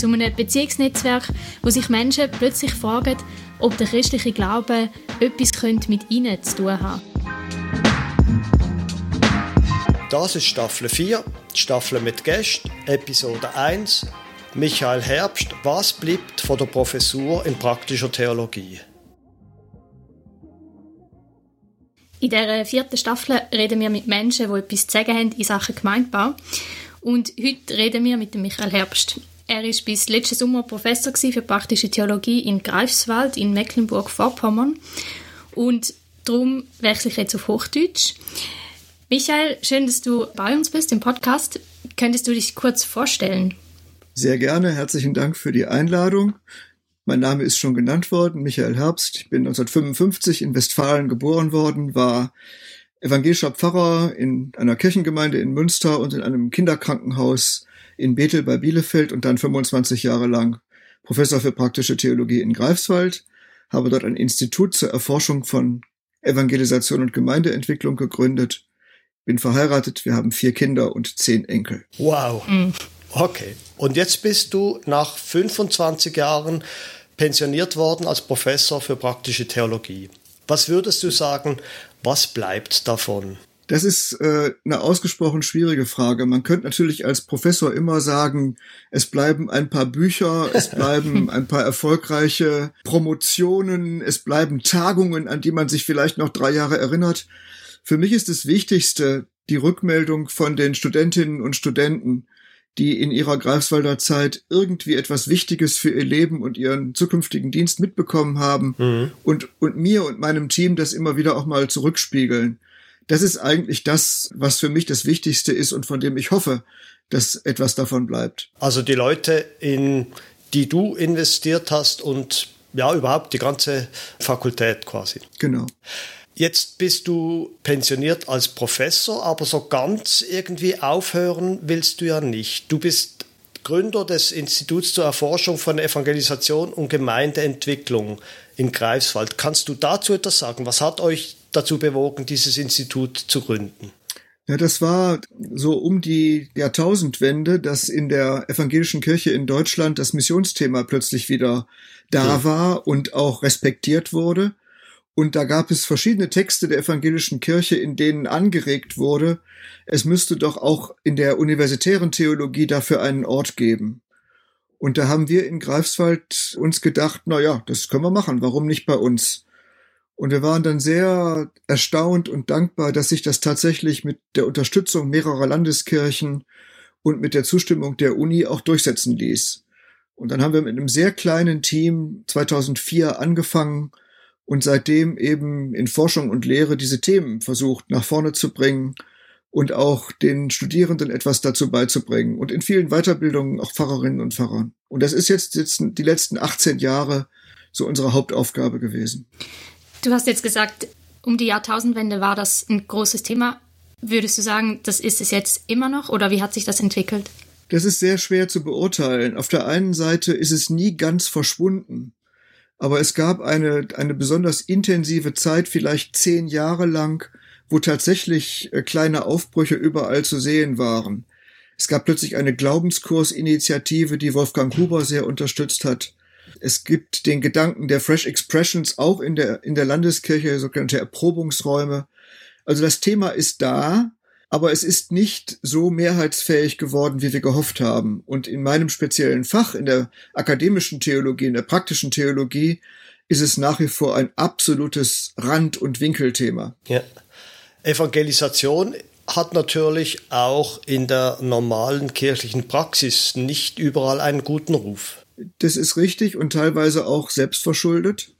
Zu einem Beziehungsnetzwerk, wo sich Menschen plötzlich fragen, ob der christliche Glaube etwas mit ihnen zu tun hat. Das ist Staffel 4, Staffel mit Gästen, Episode 1. Michael Herbst, was bleibt von der Professur in praktischer Theologie? In der vierten Staffel reden wir mit Menschen, die etwas zu sagen haben in Sachen Gemeindebau. Und heute reden wir mit Michael Herbst. Er ist bis letzten Sommer Professor für praktische Theologie in Greifswald in Mecklenburg-Vorpommern. Und darum wechsle ich jetzt auf Hochdeutsch. Michael, schön, dass du bei uns bist im Podcast. Könntest du dich kurz vorstellen? Sehr gerne. Herzlichen Dank für die Einladung. Mein Name ist schon genannt worden, Michael Herbst. Ich bin 1955 in Westfalen geboren worden, war evangelischer Pfarrer in einer Kirchengemeinde in Münster und in einem Kinderkrankenhaus in Bethel bei Bielefeld und dann 25 Jahre lang Professor für praktische Theologie in Greifswald, habe dort ein Institut zur Erforschung von Evangelisation und Gemeindeentwicklung gegründet, bin verheiratet, wir haben vier Kinder und zehn Enkel. Wow. Mhm. Okay. Und jetzt bist du nach 25 Jahren pensioniert worden als Professor für praktische Theologie. Was würdest du sagen, was bleibt davon? Das ist äh, eine ausgesprochen schwierige Frage. Man könnte natürlich als Professor immer sagen, es bleiben ein paar Bücher, es bleiben ein paar erfolgreiche Promotionen, es bleiben Tagungen, an die man sich vielleicht noch drei Jahre erinnert. Für mich ist das Wichtigste die Rückmeldung von den Studentinnen und Studenten, die in ihrer Greifswalder Zeit irgendwie etwas Wichtiges für ihr Leben und ihren zukünftigen Dienst mitbekommen haben mhm. und, und mir und meinem Team das immer wieder auch mal zurückspiegeln. Das ist eigentlich das, was für mich das Wichtigste ist und von dem ich hoffe, dass etwas davon bleibt. Also die Leute, in die du investiert hast und ja, überhaupt die ganze Fakultät quasi. Genau. Jetzt bist du pensioniert als Professor, aber so ganz irgendwie aufhören willst du ja nicht. Du bist Gründer des Instituts zur Erforschung von Evangelisation und Gemeindeentwicklung in Greifswald. Kannst du dazu etwas sagen? Was hat euch dazu bewogen, dieses Institut zu gründen? Ja, das war so um die Jahrtausendwende, dass in der evangelischen Kirche in Deutschland das Missionsthema plötzlich wieder da ja. war und auch respektiert wurde. Und da gab es verschiedene Texte der evangelischen Kirche, in denen angeregt wurde, es müsste doch auch in der universitären Theologie dafür einen Ort geben. Und da haben wir in Greifswald uns gedacht, na ja, das können wir machen, warum nicht bei uns? Und wir waren dann sehr erstaunt und dankbar, dass sich das tatsächlich mit der Unterstützung mehrerer Landeskirchen und mit der Zustimmung der Uni auch durchsetzen ließ. Und dann haben wir mit einem sehr kleinen Team 2004 angefangen, und seitdem eben in Forschung und Lehre diese Themen versucht nach vorne zu bringen und auch den Studierenden etwas dazu beizubringen und in vielen Weiterbildungen auch Pfarrerinnen und Pfarrern. Und das ist jetzt, jetzt die letzten 18 Jahre so unsere Hauptaufgabe gewesen. Du hast jetzt gesagt, um die Jahrtausendwende war das ein großes Thema. Würdest du sagen, das ist es jetzt immer noch oder wie hat sich das entwickelt? Das ist sehr schwer zu beurteilen. Auf der einen Seite ist es nie ganz verschwunden. Aber es gab eine, eine besonders intensive Zeit, vielleicht zehn Jahre lang, wo tatsächlich äh, kleine Aufbrüche überall zu sehen waren. Es gab plötzlich eine Glaubenskursinitiative, die Wolfgang Huber sehr unterstützt hat. Es gibt den Gedanken der Fresh Expressions auch in der, in der Landeskirche, sogenannte Erprobungsräume. Also das Thema ist da, aber es ist nicht so mehrheitsfähig geworden, wie wir gehofft haben. Und in meinem speziellen Fach, in der akademischen Theologie, in der praktischen Theologie, ist es nach wie vor ein absolutes Rand- und Winkelthema. Ja. Evangelisation hat natürlich auch in der normalen kirchlichen Praxis nicht überall einen guten Ruf. Das ist richtig und teilweise auch selbstverschuldet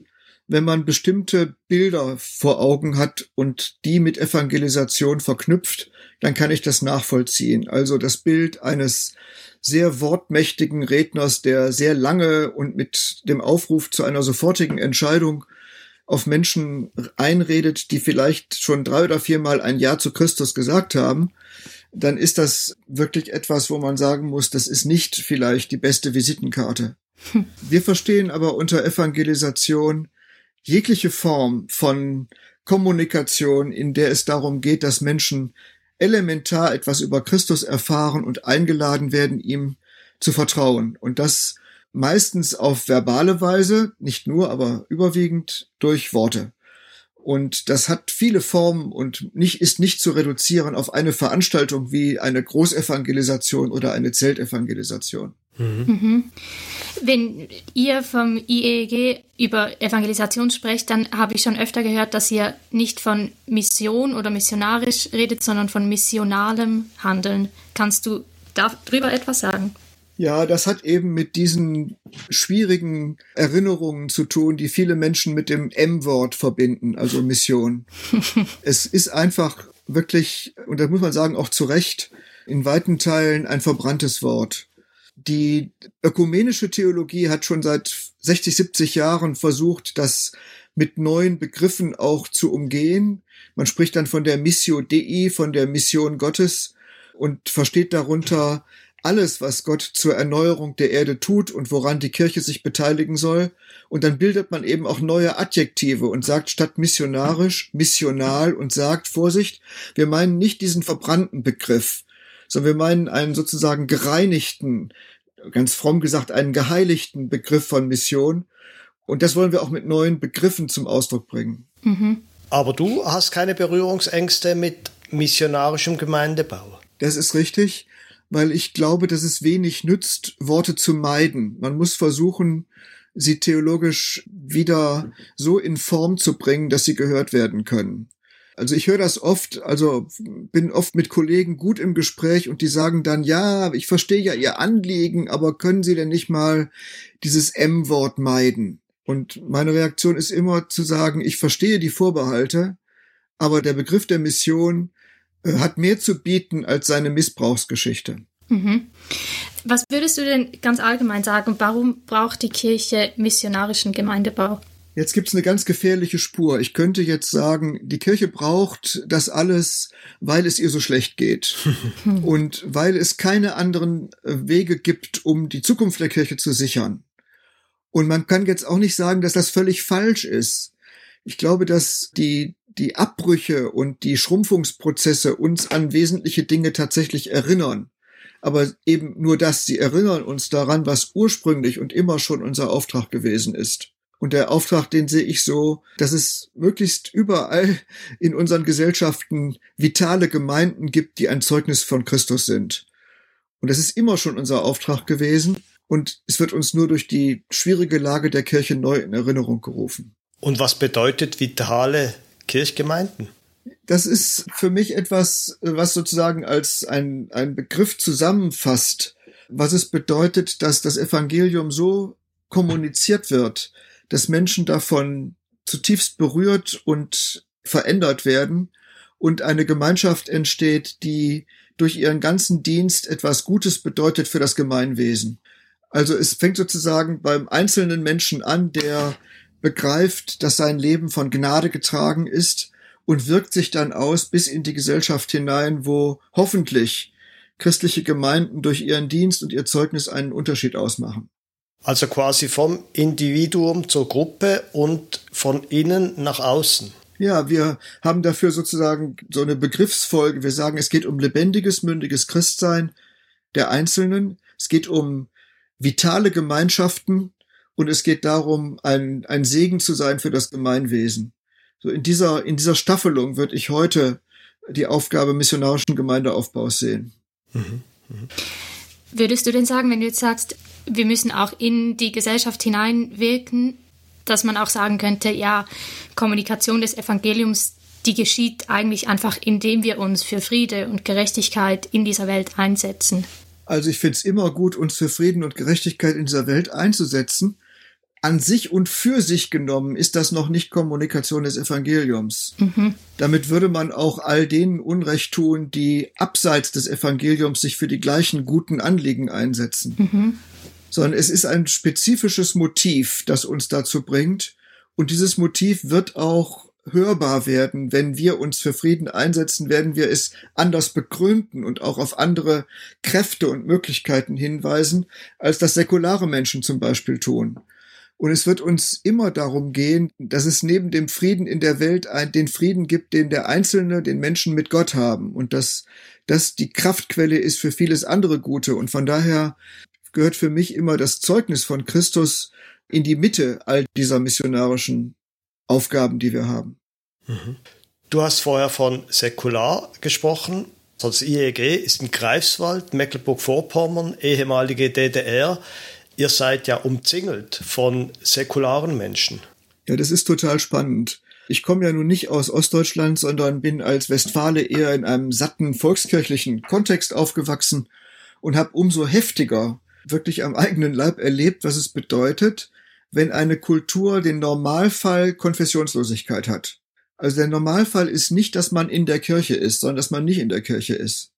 wenn man bestimmte Bilder vor Augen hat und die mit Evangelisation verknüpft, dann kann ich das nachvollziehen. Also das Bild eines sehr wortmächtigen Redners, der sehr lange und mit dem Aufruf zu einer sofortigen Entscheidung auf Menschen einredet, die vielleicht schon drei oder viermal ein Ja zu Christus gesagt haben, dann ist das wirklich etwas, wo man sagen muss, das ist nicht vielleicht die beste Visitenkarte. Hm. Wir verstehen aber unter Evangelisation jegliche Form von Kommunikation, in der es darum geht, dass Menschen elementar etwas über Christus erfahren und eingeladen werden, ihm zu vertrauen. Und das meistens auf verbale Weise, nicht nur, aber überwiegend durch Worte. Und das hat viele Formen und nicht, ist nicht zu reduzieren auf eine Veranstaltung wie eine Großevangelisation oder eine Zeltevangelisation. Mhm. Mhm. Wenn ihr vom IEG über Evangelisation sprecht, dann habe ich schon öfter gehört, dass ihr nicht von Mission oder missionarisch redet, sondern von missionalem Handeln. Kannst du darüber etwas sagen? Ja, das hat eben mit diesen schwierigen Erinnerungen zu tun, die viele Menschen mit dem M-Wort verbinden, also Mission. es ist einfach wirklich, und da muss man sagen, auch zu Recht, in weiten Teilen ein verbranntes Wort. Die ökumenische Theologie hat schon seit 60, 70 Jahren versucht, das mit neuen Begriffen auch zu umgehen. Man spricht dann von der Missio Dei, von der Mission Gottes und versteht darunter alles, was Gott zur Erneuerung der Erde tut und woran die Kirche sich beteiligen soll. Und dann bildet man eben auch neue Adjektive und sagt statt missionarisch, missional und sagt, Vorsicht, wir meinen nicht diesen verbrannten Begriff, sondern wir meinen einen sozusagen gereinigten, ganz fromm gesagt, einen geheiligten Begriff von Mission. Und das wollen wir auch mit neuen Begriffen zum Ausdruck bringen. Mhm. Aber du hast keine Berührungsängste mit missionarischem Gemeindebau. Das ist richtig weil ich glaube, dass es wenig nützt, Worte zu meiden. Man muss versuchen, sie theologisch wieder so in Form zu bringen, dass sie gehört werden können. Also ich höre das oft, also bin oft mit Kollegen gut im Gespräch und die sagen dann, ja, ich verstehe ja Ihr Anliegen, aber können Sie denn nicht mal dieses M-Wort meiden? Und meine Reaktion ist immer zu sagen, ich verstehe die Vorbehalte, aber der Begriff der Mission hat mehr zu bieten als seine Missbrauchsgeschichte. Mhm. Was würdest du denn ganz allgemein sagen, warum braucht die Kirche missionarischen Gemeindebau? Jetzt gibt's eine ganz gefährliche Spur. Ich könnte jetzt sagen, die Kirche braucht das alles, weil es ihr so schlecht geht und weil es keine anderen äh, Wege gibt, um die Zukunft der Kirche zu sichern. Und man kann jetzt auch nicht sagen, dass das völlig falsch ist. Ich glaube, dass die die Abbrüche und die Schrumpfungsprozesse uns an wesentliche Dinge tatsächlich erinnern. Aber eben nur das, sie erinnern uns daran, was ursprünglich und immer schon unser Auftrag gewesen ist. Und der Auftrag, den sehe ich so, dass es möglichst überall in unseren Gesellschaften vitale Gemeinden gibt, die ein Zeugnis von Christus sind. Und das ist immer schon unser Auftrag gewesen. Und es wird uns nur durch die schwierige Lage der Kirche neu in Erinnerung gerufen. Und was bedeutet vitale Kirchgemeinden? Das ist für mich etwas, was sozusagen als ein, ein Begriff zusammenfasst, was es bedeutet, dass das Evangelium so kommuniziert wird, dass Menschen davon zutiefst berührt und verändert werden und eine Gemeinschaft entsteht, die durch ihren ganzen Dienst etwas Gutes bedeutet für das Gemeinwesen. Also es fängt sozusagen beim einzelnen Menschen an, der begreift, dass sein Leben von Gnade getragen ist und wirkt sich dann aus bis in die Gesellschaft hinein, wo hoffentlich christliche Gemeinden durch ihren Dienst und ihr Zeugnis einen Unterschied ausmachen. Also quasi vom Individuum zur Gruppe und von innen nach außen. Ja, wir haben dafür sozusagen so eine Begriffsfolge. Wir sagen, es geht um lebendiges, mündiges Christsein der Einzelnen. Es geht um vitale Gemeinschaften und es geht darum, ein, ein Segen zu sein für das Gemeinwesen. So in dieser, in dieser Staffelung würde ich heute die Aufgabe missionarischen Gemeindeaufbaus sehen. Mhm. Mhm. Würdest du denn sagen, wenn du jetzt sagst, wir müssen auch in die Gesellschaft hineinwirken, dass man auch sagen könnte, ja, Kommunikation des Evangeliums, die geschieht eigentlich einfach, indem wir uns für Friede und Gerechtigkeit in dieser Welt einsetzen? Also ich finde es immer gut, uns für Frieden und Gerechtigkeit in dieser Welt einzusetzen. An sich und für sich genommen ist das noch nicht Kommunikation des Evangeliums. Mhm. Damit würde man auch all denen Unrecht tun, die abseits des Evangeliums sich für die gleichen guten Anliegen einsetzen. Mhm. Sondern es ist ein spezifisches Motiv, das uns dazu bringt. Und dieses Motiv wird auch hörbar werden. Wenn wir uns für Frieden einsetzen, werden wir es anders begründen und auch auf andere Kräfte und Möglichkeiten hinweisen, als das säkulare Menschen zum Beispiel tun. Und es wird uns immer darum gehen, dass es neben dem Frieden in der Welt ein, den Frieden gibt, den der Einzelne, den Menschen mit Gott haben. Und dass das die Kraftquelle ist für vieles andere Gute. Und von daher gehört für mich immer das Zeugnis von Christus in die Mitte all dieser missionarischen Aufgaben, die wir haben. Mhm. Du hast vorher von säkular gesprochen. Das IEG ist in Greifswald, Mecklenburg-Vorpommern, ehemalige DDR ihr seid ja umzingelt von säkularen Menschen. Ja, das ist total spannend. Ich komme ja nun nicht aus Ostdeutschland, sondern bin als Westfale eher in einem satten volkskirchlichen Kontext aufgewachsen und habe umso heftiger wirklich am eigenen Leib erlebt, was es bedeutet, wenn eine Kultur den Normalfall Konfessionslosigkeit hat. Also der Normalfall ist nicht, dass man in der Kirche ist, sondern dass man nicht in der Kirche ist.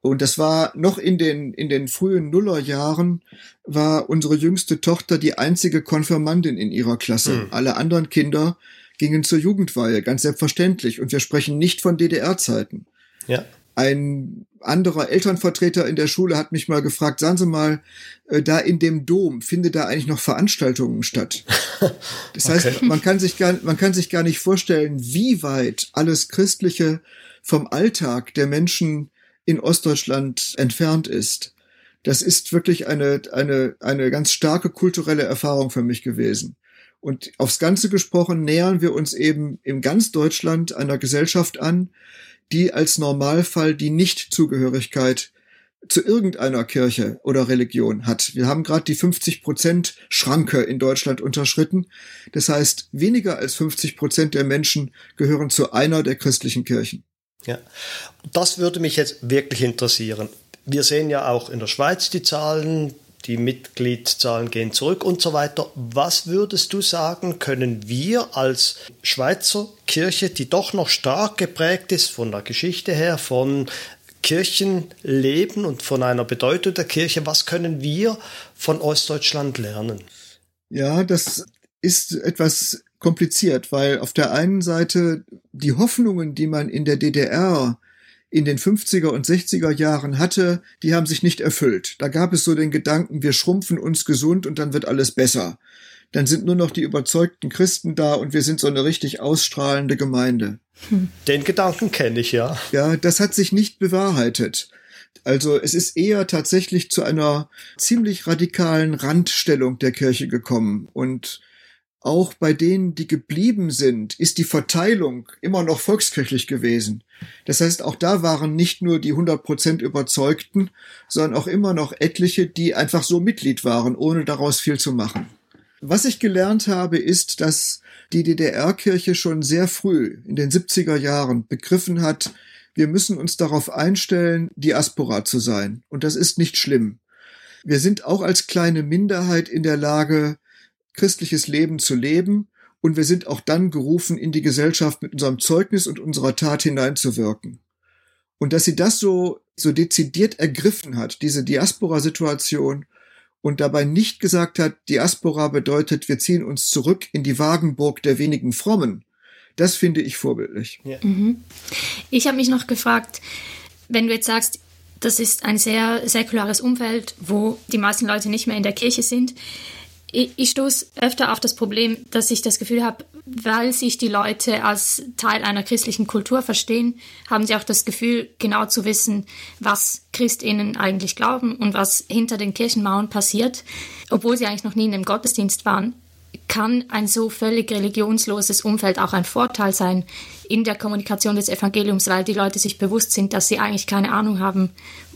Und das war noch in den, in den frühen Nullerjahren war unsere jüngste Tochter die einzige Konfirmandin in ihrer Klasse. Mhm. Alle anderen Kinder gingen zur Jugendweihe, ganz selbstverständlich. Und wir sprechen nicht von DDR-Zeiten. Ja. Ein anderer Elternvertreter in der Schule hat mich mal gefragt, sagen Sie mal, äh, da in dem Dom, findet da eigentlich noch Veranstaltungen statt? Das heißt, okay. man kann sich gar, man kann sich gar nicht vorstellen, wie weit alles Christliche vom Alltag der Menschen in Ostdeutschland entfernt ist. Das ist wirklich eine, eine, eine ganz starke kulturelle Erfahrung für mich gewesen. Und aufs Ganze gesprochen nähern wir uns eben in ganz Deutschland einer Gesellschaft an, die als Normalfall die Nichtzugehörigkeit zu irgendeiner Kirche oder Religion hat. Wir haben gerade die 50 Prozent Schranke in Deutschland unterschritten. Das heißt, weniger als 50 Prozent der Menschen gehören zu einer der christlichen Kirchen. Ja, das würde mich jetzt wirklich interessieren. Wir sehen ja auch in der Schweiz die Zahlen, die Mitgliedszahlen gehen zurück und so weiter. Was würdest du sagen, können wir als Schweizer Kirche, die doch noch stark geprägt ist von der Geschichte her, von Kirchenleben und von einer Bedeutung der Kirche, was können wir von Ostdeutschland lernen? Ja, das ist etwas kompliziert, weil auf der einen Seite die Hoffnungen, die man in der DDR in den 50er und 60er Jahren hatte, die haben sich nicht erfüllt. Da gab es so den Gedanken, wir schrumpfen uns gesund und dann wird alles besser. Dann sind nur noch die überzeugten Christen da und wir sind so eine richtig ausstrahlende Gemeinde. Den Gedanken kenne ich ja. Ja, das hat sich nicht bewahrheitet. Also es ist eher tatsächlich zu einer ziemlich radikalen Randstellung der Kirche gekommen und auch bei denen, die geblieben sind, ist die Verteilung immer noch volkskirchlich gewesen. Das heißt, auch da waren nicht nur die 100% Überzeugten, sondern auch immer noch etliche, die einfach so Mitglied waren, ohne daraus viel zu machen. Was ich gelernt habe, ist, dass die DDR-Kirche schon sehr früh, in den 70er Jahren, begriffen hat, wir müssen uns darauf einstellen, Diaspora zu sein. Und das ist nicht schlimm. Wir sind auch als kleine Minderheit in der Lage, christliches Leben zu leben und wir sind auch dann gerufen, in die Gesellschaft mit unserem Zeugnis und unserer Tat hineinzuwirken. Und dass sie das so, so dezidiert ergriffen hat, diese Diaspora-Situation, und dabei nicht gesagt hat, Diaspora bedeutet, wir ziehen uns zurück in die Wagenburg der wenigen Frommen, das finde ich vorbildlich. Ja. Mhm. Ich habe mich noch gefragt, wenn du jetzt sagst, das ist ein sehr säkulares Umfeld, wo die meisten Leute nicht mehr in der Kirche sind ich, ich stoße öfter auf das Problem, dass ich das Gefühl habe, weil sich die Leute als Teil einer christlichen Kultur verstehen, haben sie auch das Gefühl, genau zu wissen, was Christinnen eigentlich glauben und was hinter den Kirchenmauern passiert, obwohl sie eigentlich noch nie in einem Gottesdienst waren. Kann ein so völlig religionsloses Umfeld auch ein Vorteil sein in der Kommunikation des Evangeliums, weil die Leute sich bewusst sind, dass sie eigentlich keine Ahnung haben,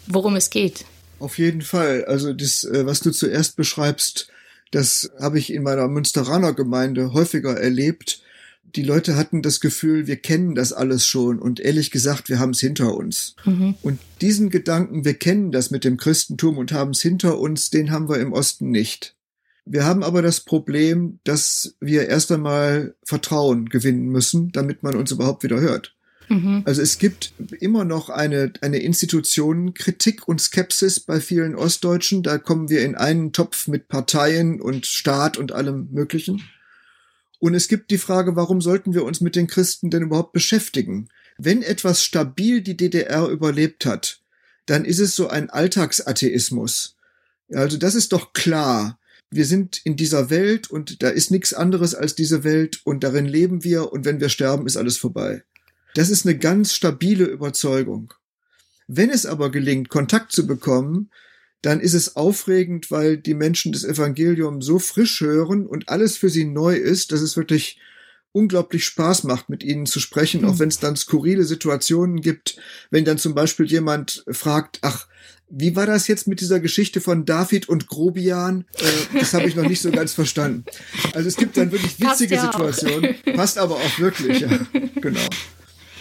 worum es geht? Auf jeden Fall. Also das, äh, was du zuerst beschreibst, das habe ich in meiner Münsteraner Gemeinde häufiger erlebt. Die Leute hatten das Gefühl, wir kennen das alles schon und ehrlich gesagt, wir haben es hinter uns. Mhm. Und diesen Gedanken, wir kennen das mit dem Christentum und haben es hinter uns, den haben wir im Osten nicht. Wir haben aber das Problem, dass wir erst einmal Vertrauen gewinnen müssen, damit man uns überhaupt wieder hört. Mhm. Also es gibt immer noch eine, eine Institutionenkritik und Skepsis bei vielen Ostdeutschen. Da kommen wir in einen Topf mit Parteien und Staat und allem Möglichen. Und es gibt die Frage, warum sollten wir uns mit den Christen denn überhaupt beschäftigen? Wenn etwas stabil die DDR überlebt hat, dann ist es so ein Alltagsatheismus. Also das ist doch klar. Wir sind in dieser Welt und da ist nichts anderes als diese Welt und darin leben wir und wenn wir sterben, ist alles vorbei. Das ist eine ganz stabile Überzeugung. Wenn es aber gelingt, Kontakt zu bekommen, dann ist es aufregend, weil die Menschen das Evangelium so frisch hören und alles für sie neu ist, dass es wirklich unglaublich Spaß macht, mit ihnen zu sprechen, mhm. auch wenn es dann skurrile Situationen gibt, wenn dann zum Beispiel jemand fragt, ach, wie war das jetzt mit dieser Geschichte von David und Grobian? Äh, das habe ich noch nicht so ganz verstanden. Also es gibt dann wirklich witzige ja Situationen, passt aber auch wirklich, ja, genau.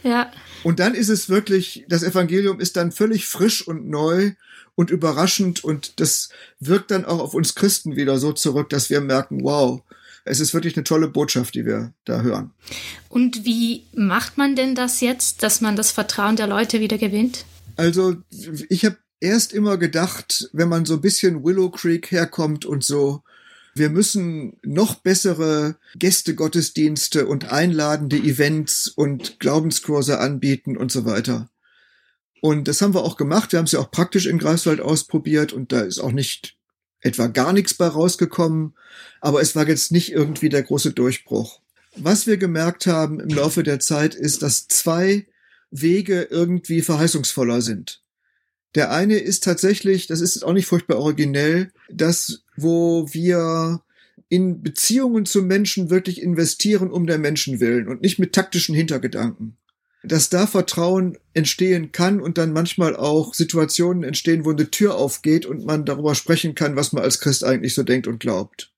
Ja. Und dann ist es wirklich, das Evangelium ist dann völlig frisch und neu und überraschend und das wirkt dann auch auf uns Christen wieder so zurück, dass wir merken, wow, es ist wirklich eine tolle Botschaft, die wir da hören. Und wie macht man denn das jetzt, dass man das Vertrauen der Leute wieder gewinnt? Also ich habe erst immer gedacht, wenn man so ein bisschen Willow Creek herkommt und so, wir müssen noch bessere Gästegottesdienste und einladende Events und Glaubenskurse anbieten und so weiter. Und das haben wir auch gemacht. Wir haben es ja auch praktisch in Greifswald ausprobiert und da ist auch nicht etwa gar nichts bei rausgekommen, aber es war jetzt nicht irgendwie der große Durchbruch. Was wir gemerkt haben im Laufe der Zeit ist, dass zwei Wege irgendwie verheißungsvoller sind. Der eine ist tatsächlich, das ist auch nicht furchtbar originell, dass wo wir in Beziehungen zu Menschen wirklich investieren um der Menschen willen und nicht mit taktischen Hintergedanken. Dass da Vertrauen entstehen kann und dann manchmal auch Situationen entstehen, wo eine Tür aufgeht und man darüber sprechen kann, was man als Christ eigentlich so denkt und glaubt.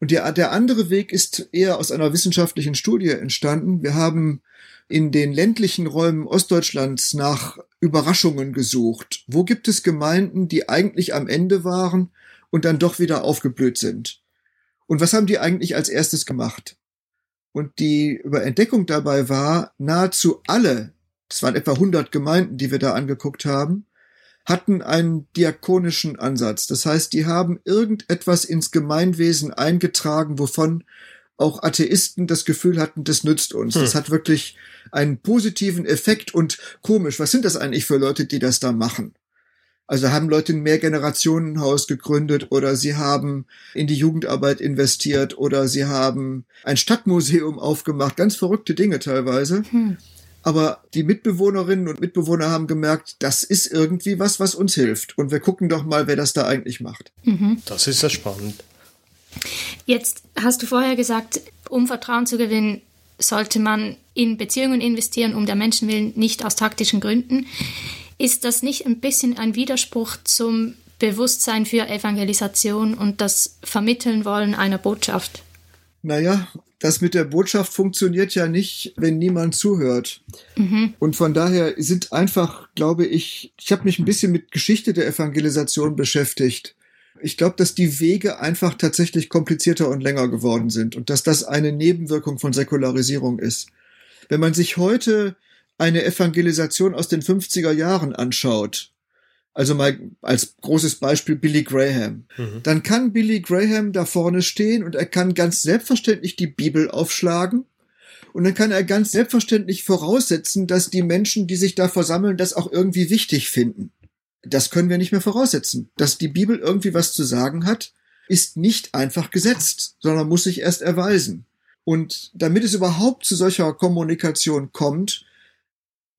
Und der, der andere Weg ist eher aus einer wissenschaftlichen Studie entstanden. Wir haben in den ländlichen Räumen Ostdeutschlands nach Überraschungen gesucht. Wo gibt es Gemeinden, die eigentlich am Ende waren und dann doch wieder aufgeblüht sind? Und was haben die eigentlich als erstes gemacht? Und die Überentdeckung dabei war, nahezu alle, das waren etwa 100 Gemeinden, die wir da angeguckt haben, hatten einen diakonischen Ansatz. Das heißt, die haben irgendetwas ins Gemeinwesen eingetragen, wovon auch Atheisten das Gefühl hatten, das nützt uns. Hm. Das hat wirklich einen positiven Effekt und komisch. Was sind das eigentlich für Leute, die das da machen? Also haben Leute ein Mehrgenerationenhaus gegründet oder sie haben in die Jugendarbeit investiert oder sie haben ein Stadtmuseum aufgemacht. Ganz verrückte Dinge teilweise. Hm. Aber die Mitbewohnerinnen und Mitbewohner haben gemerkt, das ist irgendwie was, was uns hilft. Und wir gucken doch mal, wer das da eigentlich macht. Mhm. Das ist ja spannend. Jetzt hast du vorher gesagt, um Vertrauen zu gewinnen, sollte man in Beziehungen investieren, um der Menschen willen, nicht aus taktischen Gründen. Ist das nicht ein bisschen ein Widerspruch zum Bewusstsein für Evangelisation und das Vermitteln wollen einer Botschaft? Naja, das mit der Botschaft funktioniert ja nicht, wenn niemand zuhört. Mhm. Und von daher sind einfach, glaube ich, ich habe mich ein bisschen mit Geschichte der Evangelisation beschäftigt. Ich glaube, dass die Wege einfach tatsächlich komplizierter und länger geworden sind und dass das eine Nebenwirkung von Säkularisierung ist. Wenn man sich heute eine Evangelisation aus den 50er Jahren anschaut, also mal als großes Beispiel Billy Graham, mhm. dann kann Billy Graham da vorne stehen und er kann ganz selbstverständlich die Bibel aufschlagen und dann kann er ganz selbstverständlich voraussetzen, dass die Menschen, die sich da versammeln, das auch irgendwie wichtig finden. Das können wir nicht mehr voraussetzen. Dass die Bibel irgendwie was zu sagen hat, ist nicht einfach gesetzt, sondern muss sich erst erweisen. Und damit es überhaupt zu solcher Kommunikation kommt,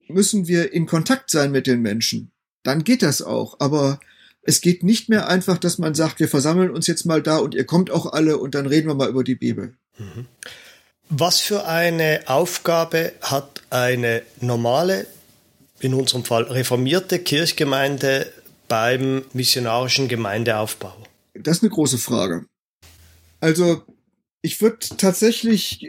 müssen wir in Kontakt sein mit den Menschen. Dann geht das auch. Aber es geht nicht mehr einfach, dass man sagt, wir versammeln uns jetzt mal da und ihr kommt auch alle und dann reden wir mal über die Bibel. Mhm. Was für eine Aufgabe hat eine normale in unserem Fall reformierte Kirchgemeinde beim missionarischen Gemeindeaufbau? Das ist eine große Frage. Also ich würde tatsächlich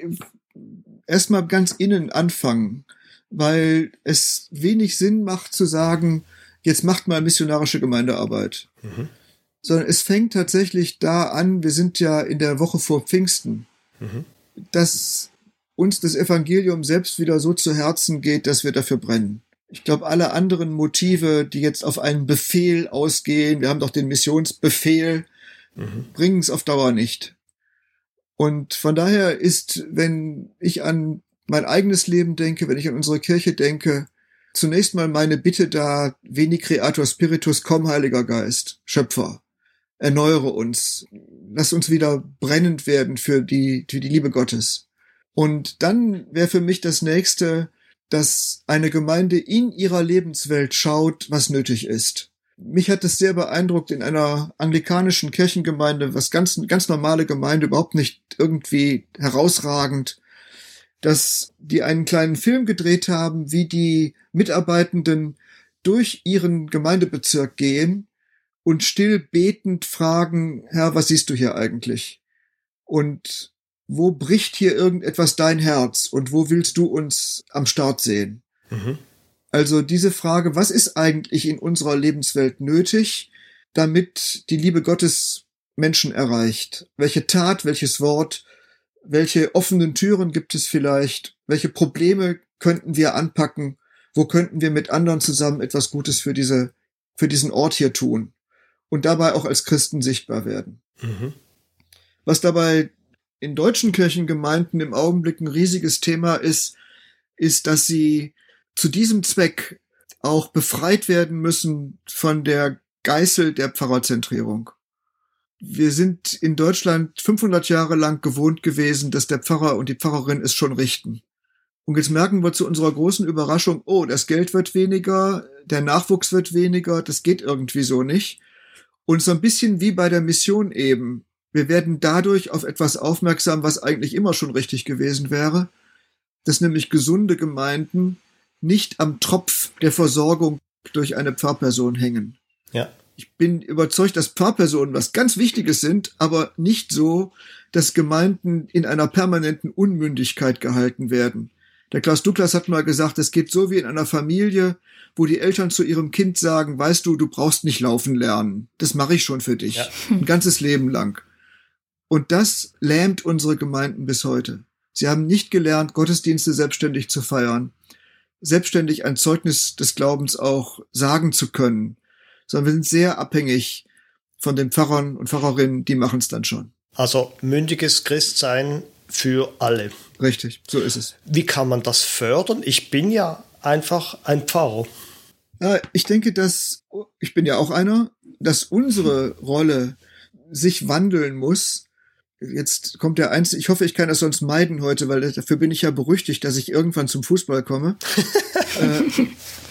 erstmal ganz innen anfangen, weil es wenig Sinn macht zu sagen, jetzt macht mal missionarische Gemeindearbeit. Mhm. sondern es fängt tatsächlich da an, wir sind ja in der Woche vor Pfingsten, mhm. dass uns das Evangelium selbst wieder so zu Herzen geht, dass wir dafür brennen. Ich glaube, alle anderen Motive, die jetzt auf einen Befehl ausgehen, wir haben doch den Missionsbefehl, mhm. bringen es auf Dauer nicht. Und von daher ist, wenn ich an mein eigenes Leben denke, wenn ich an unsere Kirche denke, zunächst mal meine Bitte da, veni creator spiritus, komm, Heiliger Geist, Schöpfer, erneuere uns, lass uns wieder brennend werden für die, für die Liebe Gottes. Und dann wäre für mich das nächste, dass eine Gemeinde in ihrer Lebenswelt schaut, was nötig ist. Mich hat es sehr beeindruckt in einer anglikanischen Kirchengemeinde, was ganz, ganz normale Gemeinde, überhaupt nicht irgendwie herausragend, dass die einen kleinen Film gedreht haben, wie die Mitarbeitenden durch ihren Gemeindebezirk gehen und still betend fragen, Herr, was siehst du hier eigentlich? Und wo bricht hier irgendetwas dein Herz und wo willst du uns am Start sehen? Mhm. Also diese Frage, was ist eigentlich in unserer Lebenswelt nötig, damit die Liebe Gottes Menschen erreicht? Welche Tat, welches Wort, welche offenen Türen gibt es vielleicht? Welche Probleme könnten wir anpacken? Wo könnten wir mit anderen zusammen etwas Gutes für diese, für diesen Ort hier tun? Und dabei auch als Christen sichtbar werden. Mhm. Was dabei in deutschen Kirchengemeinden im Augenblick ein riesiges Thema ist, ist, dass sie zu diesem Zweck auch befreit werden müssen von der Geißel der Pfarrerzentrierung. Wir sind in Deutschland 500 Jahre lang gewohnt gewesen, dass der Pfarrer und die Pfarrerin es schon richten. Und jetzt merken wir zu unserer großen Überraschung, oh, das Geld wird weniger, der Nachwuchs wird weniger, das geht irgendwie so nicht. Und so ein bisschen wie bei der Mission eben. Wir werden dadurch auf etwas aufmerksam, was eigentlich immer schon richtig gewesen wäre, dass nämlich gesunde Gemeinden nicht am Tropf der Versorgung durch eine Pfarrperson hängen. Ja. Ich bin überzeugt, dass Pfarrpersonen was ganz Wichtiges sind, aber nicht so, dass Gemeinden in einer permanenten Unmündigkeit gehalten werden. Der Klaus Douglas hat mal gesagt, es geht so wie in einer Familie, wo die Eltern zu ihrem Kind sagen, weißt du, du brauchst nicht laufen lernen. Das mache ich schon für dich. Ja. Ein ganzes Leben lang. Und das lähmt unsere Gemeinden bis heute. Sie haben nicht gelernt, Gottesdienste selbstständig zu feiern, selbstständig ein Zeugnis des Glaubens auch sagen zu können, sondern wir sind sehr abhängig von den Pfarrern und Pfarrerinnen, die machen es dann schon. Also mündiges Christsein für alle. Richtig, so ist es. Wie kann man das fördern? Ich bin ja einfach ein Pfarrer. Ja, ich denke, dass, ich bin ja auch einer, dass unsere Rolle sich wandeln muss. Jetzt kommt der Einzige, ich hoffe, ich kann das sonst meiden heute, weil dafür bin ich ja berüchtigt, dass ich irgendwann zum Fußball komme. äh,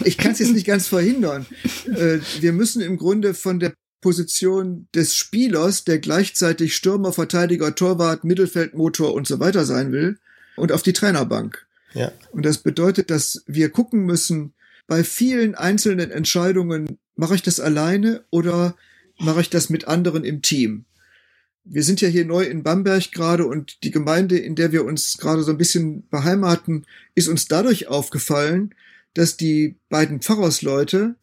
ich kann es jetzt nicht ganz verhindern. Äh, wir müssen im Grunde von der Position des Spielers, der gleichzeitig Stürmer, Verteidiger, Torwart, Mittelfeldmotor und so weiter sein will, und auf die Trainerbank. Ja. Und das bedeutet, dass wir gucken müssen, bei vielen einzelnen Entscheidungen, mache ich das alleine oder mache ich das mit anderen im Team? Wir sind ja hier neu in Bamberg gerade und die Gemeinde, in der wir uns gerade so ein bisschen beheimaten, ist uns dadurch aufgefallen, dass die beiden Pfarrersleute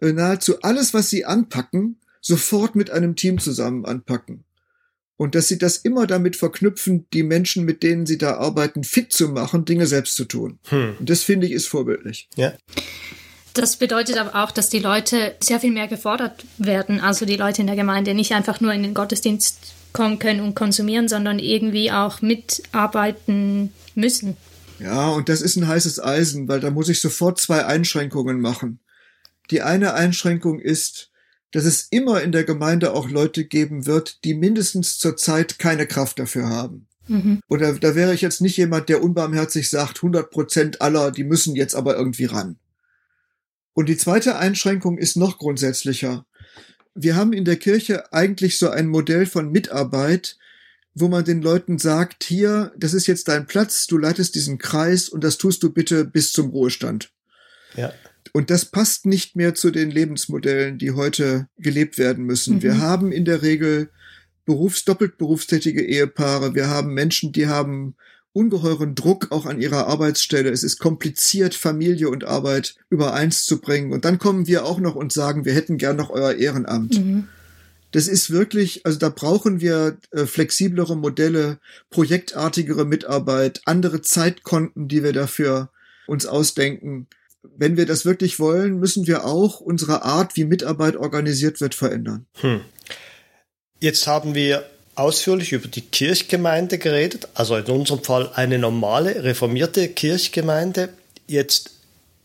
äh, nahezu alles, was sie anpacken, sofort mit einem Team zusammen anpacken. Und dass sie das immer damit verknüpfen, die Menschen, mit denen sie da arbeiten, fit zu machen, Dinge selbst zu tun. Hm. Und das finde ich ist vorbildlich. Ja. Das bedeutet aber auch, dass die Leute sehr viel mehr gefordert werden. Also die Leute in der Gemeinde nicht einfach nur in den Gottesdienst kommen können und konsumieren, sondern irgendwie auch mitarbeiten müssen. Ja, und das ist ein heißes Eisen, weil da muss ich sofort zwei Einschränkungen machen. Die eine Einschränkung ist, dass es immer in der Gemeinde auch Leute geben wird, die mindestens zur Zeit keine Kraft dafür haben. Mhm. Oder da wäre ich jetzt nicht jemand, der unbarmherzig sagt, 100 Prozent aller, die müssen jetzt aber irgendwie ran. Und die zweite Einschränkung ist noch grundsätzlicher. Wir haben in der Kirche eigentlich so ein Modell von Mitarbeit, wo man den Leuten sagt, hier, das ist jetzt dein Platz, du leitest diesen Kreis und das tust du bitte bis zum Ruhestand. Ja. Und das passt nicht mehr zu den Lebensmodellen, die heute gelebt werden müssen. Mhm. Wir haben in der Regel berufs-, doppelt berufstätige Ehepaare. Wir haben Menschen, die haben ungeheuren Druck auch an ihrer Arbeitsstelle. Es ist kompliziert, Familie und Arbeit übereins zu bringen. Und dann kommen wir auch noch und sagen, wir hätten gern noch euer Ehrenamt. Mhm. Das ist wirklich, also da brauchen wir äh, flexiblere Modelle, projektartigere Mitarbeit, andere Zeitkonten, die wir dafür uns ausdenken. Wenn wir das wirklich wollen, müssen wir auch unsere Art, wie Mitarbeit organisiert wird, verändern. Hm. Jetzt haben wir ausführlich über die Kirchgemeinde geredet, also in unserem Fall eine normale reformierte Kirchgemeinde. Jetzt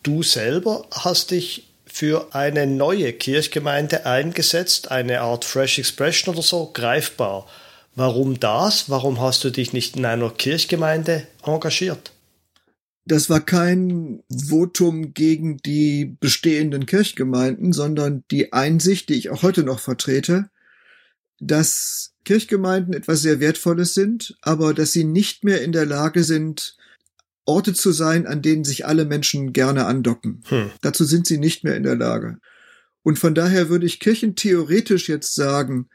du selber hast dich für eine neue Kirchgemeinde eingesetzt, eine Art Fresh Expression oder so, greifbar. Warum das? Warum hast du dich nicht in einer Kirchgemeinde engagiert? Das war kein Votum gegen die bestehenden Kirchgemeinden, sondern die Einsicht, die ich auch heute noch vertrete, dass Kirchgemeinden etwas sehr Wertvolles sind, aber dass sie nicht mehr in der Lage sind, Orte zu sein, an denen sich alle Menschen gerne andocken. Hm. Dazu sind sie nicht mehr in der Lage. Und von daher würde ich Kirchen theoretisch jetzt sagen,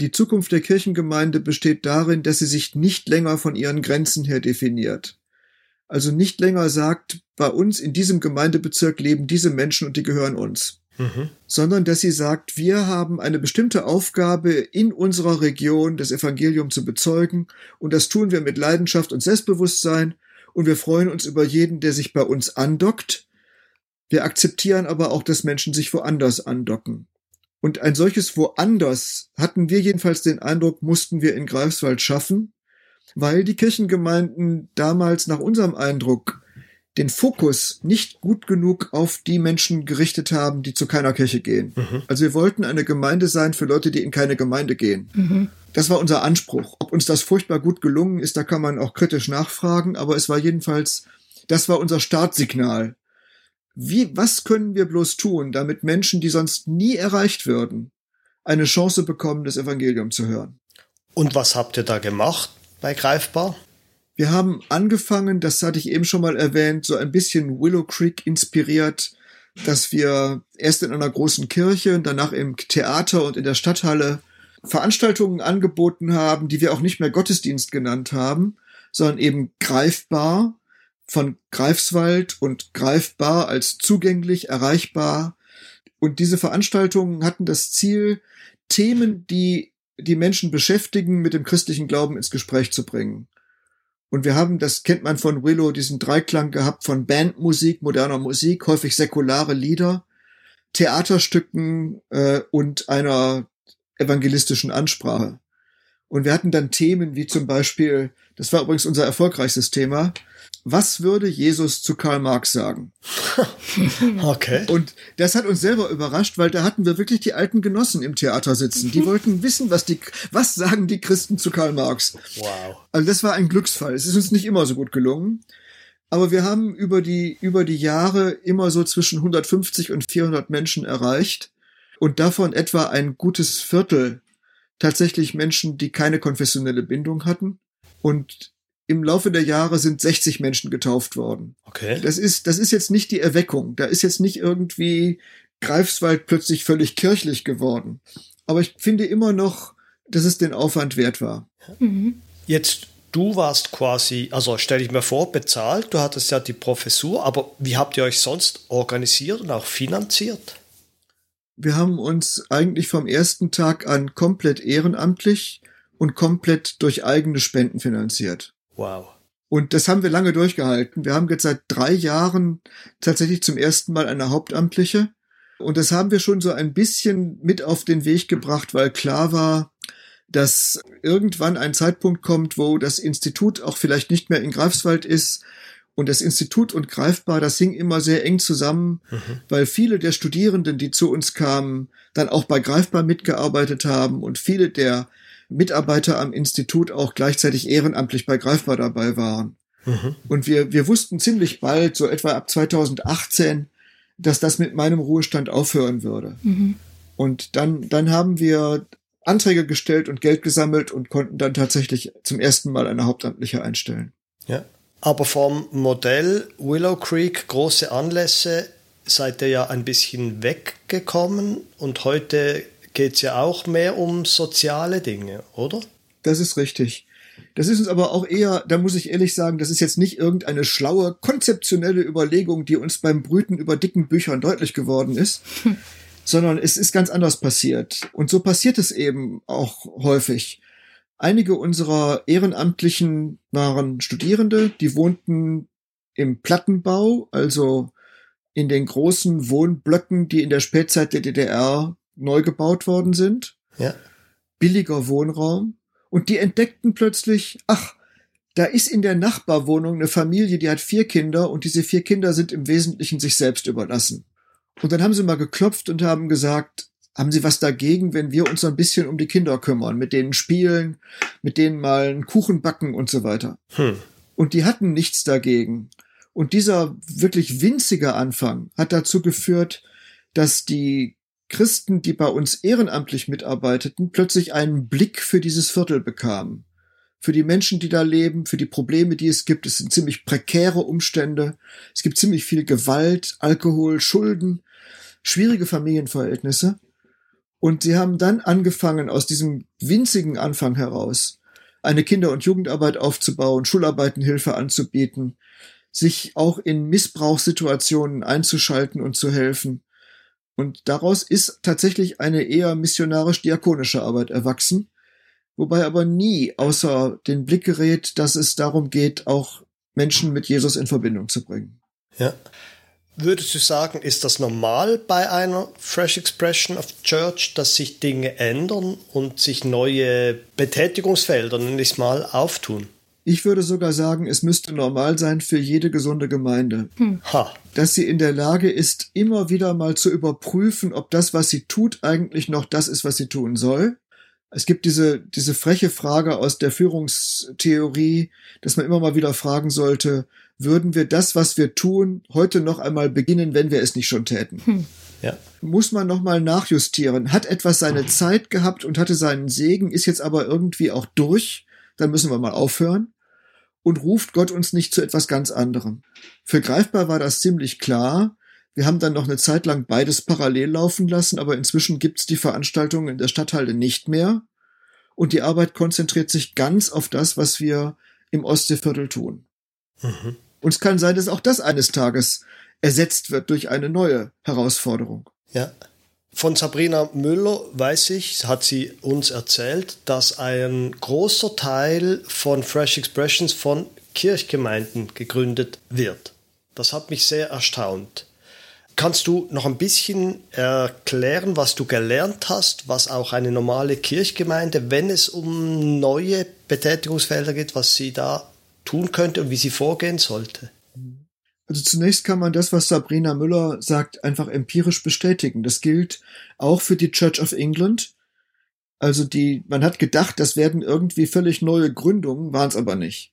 die Zukunft der Kirchengemeinde besteht darin, dass sie sich nicht länger von ihren Grenzen her definiert. Also nicht länger sagt, bei uns in diesem Gemeindebezirk leben diese Menschen und die gehören uns. Sondern dass sie sagt, wir haben eine bestimmte Aufgabe in unserer Region das Evangelium zu bezeugen und das tun wir mit Leidenschaft und Selbstbewusstsein und wir freuen uns über jeden, der sich bei uns andockt. Wir akzeptieren aber auch, dass Menschen sich woanders andocken. Und ein solches woanders hatten wir jedenfalls den Eindruck, mussten wir in Greifswald schaffen, weil die Kirchengemeinden damals nach unserem Eindruck den Fokus nicht gut genug auf die Menschen gerichtet haben, die zu keiner Kirche gehen. Mhm. Also wir wollten eine Gemeinde sein für Leute, die in keine Gemeinde gehen. Mhm. Das war unser Anspruch. Ob uns das furchtbar gut gelungen ist, da kann man auch kritisch nachfragen, aber es war jedenfalls, das war unser Startsignal. Wie, was können wir bloß tun, damit Menschen, die sonst nie erreicht würden, eine Chance bekommen, das Evangelium zu hören? Und was habt ihr da gemacht bei Greifbar? Wir haben angefangen, das hatte ich eben schon mal erwähnt, so ein bisschen Willow Creek inspiriert, dass wir erst in einer großen Kirche, danach im Theater und in der Stadthalle Veranstaltungen angeboten haben, die wir auch nicht mehr Gottesdienst genannt haben, sondern eben greifbar von Greifswald und greifbar als zugänglich, erreichbar. Und diese Veranstaltungen hatten das Ziel, Themen, die die Menschen beschäftigen, mit dem christlichen Glauben ins Gespräch zu bringen. Und wir haben, das kennt man von Willow, diesen Dreiklang gehabt von Bandmusik, moderner Musik, häufig säkulare Lieder, Theaterstücken äh, und einer evangelistischen Ansprache. Und wir hatten dann Themen wie zum Beispiel, das war übrigens unser erfolgreichstes Thema, was würde Jesus zu Karl Marx sagen? okay. Und das hat uns selber überrascht, weil da hatten wir wirklich die alten Genossen im Theater sitzen. Die wollten wissen, was die, was sagen die Christen zu Karl Marx? Wow. Also das war ein Glücksfall. Es ist uns nicht immer so gut gelungen. Aber wir haben über die, über die Jahre immer so zwischen 150 und 400 Menschen erreicht und davon etwa ein gutes Viertel tatsächlich Menschen, die keine konfessionelle Bindung hatten. Und im Laufe der Jahre sind 60 Menschen getauft worden. Okay. Das ist, das ist jetzt nicht die Erweckung. Da ist jetzt nicht irgendwie Greifswald plötzlich völlig kirchlich geworden. Aber ich finde immer noch, dass es den Aufwand wert war. Mhm. Jetzt, du warst quasi, also stelle ich mir vor, bezahlt. Du hattest ja die Professur, aber wie habt ihr euch sonst organisiert und auch finanziert? wir haben uns eigentlich vom ersten Tag an komplett ehrenamtlich und komplett durch eigene Spenden finanziert. Wow. Und das haben wir lange durchgehalten. Wir haben jetzt seit drei Jahren tatsächlich zum ersten Mal eine Hauptamtliche. Und das haben wir schon so ein bisschen mit auf den Weg gebracht, weil klar war, dass irgendwann ein Zeitpunkt kommt, wo das Institut auch vielleicht nicht mehr in Greifswald ist, und das Institut und Greifbar, das hing immer sehr eng zusammen, mhm. weil viele der Studierenden, die zu uns kamen, dann auch bei Greifbar mitgearbeitet haben und viele der Mitarbeiter am Institut auch gleichzeitig ehrenamtlich bei Greifbar dabei waren. Mhm. Und wir, wir wussten ziemlich bald, so etwa ab 2018, dass das mit meinem Ruhestand aufhören würde. Mhm. Und dann, dann haben wir Anträge gestellt und Geld gesammelt und konnten dann tatsächlich zum ersten Mal eine Hauptamtliche einstellen. Ja. Aber vom Modell Willow Creek große Anlässe seid ihr ja ein bisschen weggekommen und heute geht es ja auch mehr um soziale Dinge, oder? Das ist richtig. Das ist uns aber auch eher, da muss ich ehrlich sagen, das ist jetzt nicht irgendeine schlaue, konzeptionelle Überlegung, die uns beim Brüten über dicken Büchern deutlich geworden ist, sondern es ist ganz anders passiert. Und so passiert es eben auch häufig. Einige unserer Ehrenamtlichen waren Studierende, die wohnten im Plattenbau, also in den großen Wohnblöcken, die in der Spätzeit der DDR neu gebaut worden sind. Ja. Billiger Wohnraum. Und die entdeckten plötzlich, ach, da ist in der Nachbarwohnung eine Familie, die hat vier Kinder und diese vier Kinder sind im Wesentlichen sich selbst überlassen. Und dann haben sie mal geklopft und haben gesagt, haben Sie was dagegen, wenn wir uns ein bisschen um die Kinder kümmern, mit denen spielen, mit denen mal einen Kuchen backen und so weiter. Hm. Und die hatten nichts dagegen. Und dieser wirklich winzige Anfang hat dazu geführt, dass die Christen, die bei uns ehrenamtlich mitarbeiteten, plötzlich einen Blick für dieses Viertel bekamen. Für die Menschen, die da leben, für die Probleme, die es gibt. Es sind ziemlich prekäre Umstände. Es gibt ziemlich viel Gewalt, Alkohol, Schulden, schwierige Familienverhältnisse. Und sie haben dann angefangen, aus diesem winzigen Anfang heraus eine Kinder- und Jugendarbeit aufzubauen, Schularbeitenhilfe anzubieten, sich auch in Missbrauchssituationen einzuschalten und zu helfen. Und daraus ist tatsächlich eine eher missionarisch-diakonische Arbeit erwachsen, wobei aber nie außer den Blick gerät, dass es darum geht, auch Menschen mit Jesus in Verbindung zu bringen. Ja. Würdest du sagen, ist das normal bei einer Fresh Expression of Church, dass sich Dinge ändern und sich neue Betätigungsfelder, nenne ich mal, auftun? Ich würde sogar sagen, es müsste normal sein für jede gesunde Gemeinde. Hm. Ha. Dass sie in der Lage ist, immer wieder mal zu überprüfen, ob das, was sie tut, eigentlich noch das ist, was sie tun soll. Es gibt diese, diese freche Frage aus der Führungstheorie, dass man immer mal wieder fragen sollte, würden wir das, was wir tun, heute noch einmal beginnen, wenn wir es nicht schon täten. Hm. Ja. Muss man nochmal nachjustieren. Hat etwas seine Zeit gehabt und hatte seinen Segen, ist jetzt aber irgendwie auch durch, dann müssen wir mal aufhören. Und ruft Gott uns nicht zu etwas ganz anderem. Für greifbar war das ziemlich klar. Wir haben dann noch eine Zeit lang beides parallel laufen lassen, aber inzwischen gibt's die Veranstaltungen in der Stadthalle nicht mehr. Und die Arbeit konzentriert sich ganz auf das, was wir im Ostseeviertel tun. Mhm. Und es kann sein, dass auch das eines Tages ersetzt wird durch eine neue Herausforderung. Ja. Von Sabrina Müller weiß ich, hat sie uns erzählt, dass ein großer Teil von Fresh Expressions von Kirchgemeinden gegründet wird. Das hat mich sehr erstaunt. Kannst du noch ein bisschen erklären, was du gelernt hast, was auch eine normale Kirchgemeinde, wenn es um neue Betätigungsfelder geht, was sie da tun könnte und wie sie vorgehen sollte? Also zunächst kann man das, was Sabrina Müller sagt, einfach empirisch bestätigen. Das gilt auch für die Church of England. Also die, man hat gedacht, das werden irgendwie völlig neue Gründungen, waren es aber nicht.